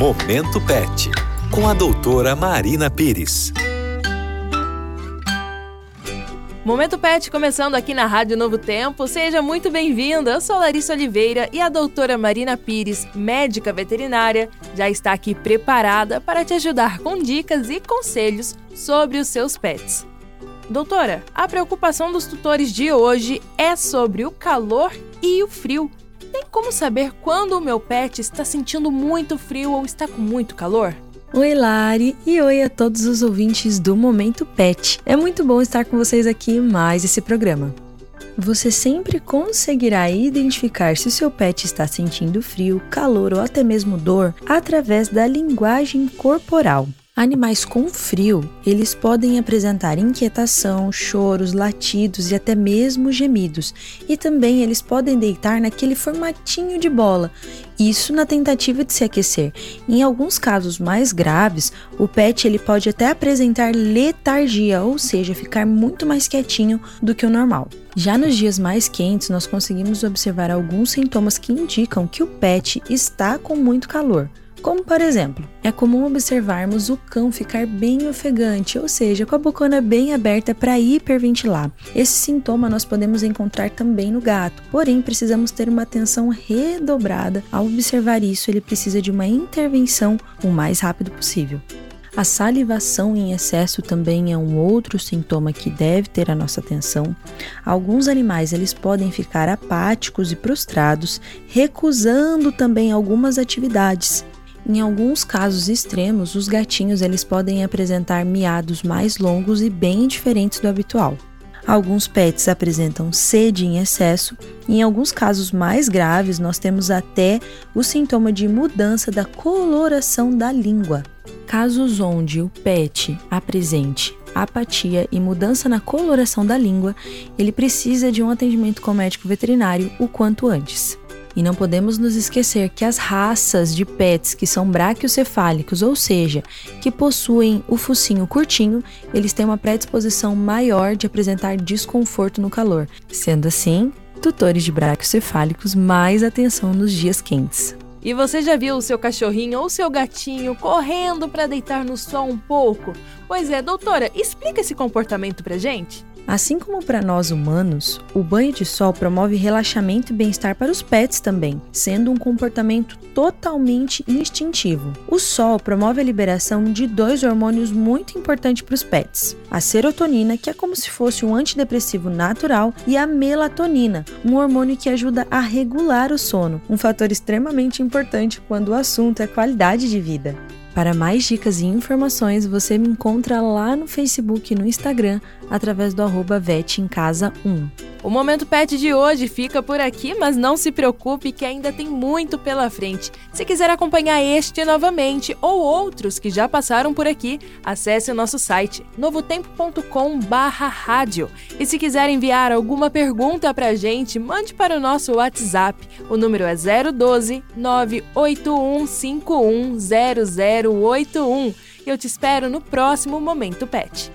Momento Pet, com a doutora Marina Pires. Momento Pet começando aqui na Rádio Novo Tempo. Seja muito bem-vinda. Eu sou Larissa Oliveira e a doutora Marina Pires, médica veterinária, já está aqui preparada para te ajudar com dicas e conselhos sobre os seus pets. Doutora, a preocupação dos tutores de hoje é sobre o calor e o frio. Tem como saber quando o meu pet está sentindo muito frio ou está com muito calor? Oi, Lari, e oi a todos os ouvintes do Momento Pet. É muito bom estar com vocês aqui em mais esse programa. Você sempre conseguirá identificar se o seu pet está sentindo frio, calor ou até mesmo dor através da linguagem corporal. Animais com frio, eles podem apresentar inquietação, choros, latidos e até mesmo gemidos. E também eles podem deitar naquele formatinho de bola, isso na tentativa de se aquecer. Em alguns casos mais graves, o pet ele pode até apresentar letargia, ou seja, ficar muito mais quietinho do que o normal. Já nos dias mais quentes, nós conseguimos observar alguns sintomas que indicam que o pet está com muito calor. Como por exemplo, é comum observarmos o cão ficar bem ofegante, ou seja, com a bocona bem aberta para hiperventilar. Esse sintoma nós podemos encontrar também no gato, porém precisamos ter uma atenção redobrada ao observar isso, ele precisa de uma intervenção o mais rápido possível. A salivação em excesso também é um outro sintoma que deve ter a nossa atenção. Alguns animais eles podem ficar apáticos e prostrados, recusando também algumas atividades. Em alguns casos extremos, os gatinhos eles podem apresentar miados mais longos e bem diferentes do habitual. Alguns pets apresentam sede em excesso, e em alguns casos mais graves, nós temos até o sintoma de mudança da coloração da língua. Casos onde o pet apresente apatia e mudança na coloração da língua, ele precisa de um atendimento com médico veterinário o quanto antes. E não podemos nos esquecer que as raças de pets que são braquiocefálicos, ou seja, que possuem o focinho curtinho, eles têm uma predisposição maior de apresentar desconforto no calor. Sendo assim, tutores de braquiocefálicos, mais atenção nos dias quentes. E você já viu o seu cachorrinho ou seu gatinho correndo para deitar no sol um pouco? Pois é, doutora, explica esse comportamento pra gente. Assim como para nós humanos, o banho de sol promove relaxamento e bem-estar para os pets também, sendo um comportamento totalmente instintivo. O sol promove a liberação de dois hormônios muito importantes para os pets: a serotonina, que é como se fosse um antidepressivo natural, e a melatonina, um hormônio que ajuda a regular o sono, um fator extremamente importante quando o assunto é qualidade de vida. Para mais dicas e informações, você me encontra lá no Facebook e no Instagram através do arroba 1. O Momento Pet de hoje fica por aqui, mas não se preocupe que ainda tem muito pela frente. Se quiser acompanhar este novamente ou outros que já passaram por aqui, acesse o nosso site novotempo.com/rádio. E se quiser enviar alguma pergunta para a gente, mande para o nosso WhatsApp. O número é 012 981510081. E eu te espero no próximo Momento Pet.